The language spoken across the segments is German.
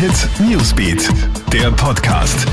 Hit Newsbeat, der Podcast.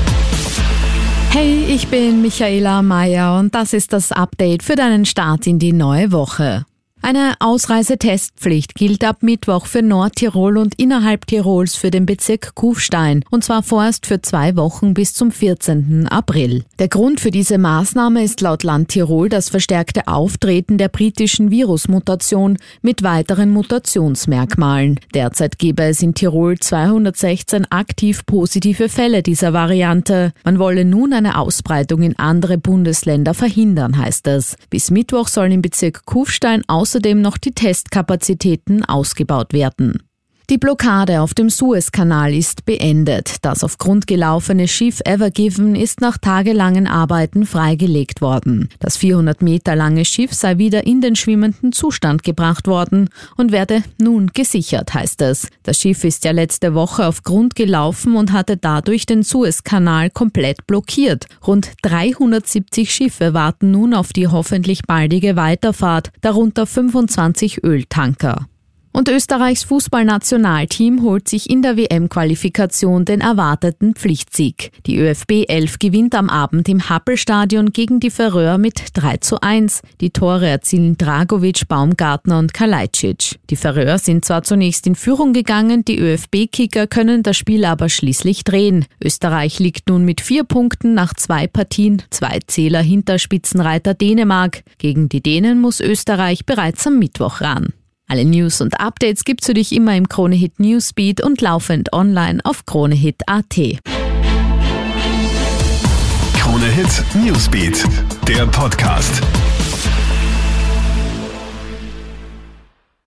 Hey, ich bin Michaela Mayer und das ist das Update für deinen Start in die neue Woche. Eine Ausreisetestpflicht gilt ab Mittwoch für Nordtirol und innerhalb Tirols für den Bezirk Kufstein, und zwar vorerst für zwei Wochen bis zum 14. April. Der Grund für diese Maßnahme ist laut Land Tirol das verstärkte Auftreten der britischen Virusmutation mit weiteren Mutationsmerkmalen. Derzeit gebe es in Tirol 216 aktiv positive Fälle dieser Variante. Man wolle nun eine Ausbreitung in andere Bundesländer verhindern, heißt es. Bis Mittwoch sollen im Bezirk Kufstein aus außerdem noch die Testkapazitäten ausgebaut werden. Die Blockade auf dem Suezkanal ist beendet. Das auf Grund gelaufene Schiff Ever Given ist nach tagelangen Arbeiten freigelegt worden. Das 400 Meter lange Schiff sei wieder in den schwimmenden Zustand gebracht worden und werde nun gesichert, heißt es. Das Schiff ist ja letzte Woche auf Grund gelaufen und hatte dadurch den Suezkanal komplett blockiert. Rund 370 Schiffe warten nun auf die hoffentlich baldige Weiterfahrt, darunter 25 Öltanker. Und Österreichs Fußballnationalteam holt sich in der WM-Qualifikation den erwarteten Pflichtsieg. Die ÖFB 11 gewinnt am Abend im Happelstadion gegen die Färöer mit 3 zu 1. Die Tore erzielen Dragovic, Baumgartner und Kalajdzic. Die Färöer sind zwar zunächst in Führung gegangen, die ÖFB-Kicker können das Spiel aber schließlich drehen. Österreich liegt nun mit vier Punkten nach zwei Partien, zwei Zähler hinter Spitzenreiter Dänemark. Gegen die Dänen muss Österreich bereits am Mittwoch ran. Alle News und Updates gibt's für dich immer im Kronehit Newsbeat und laufend online auf kronehit.at. Kronehit Newsbeat, der Podcast.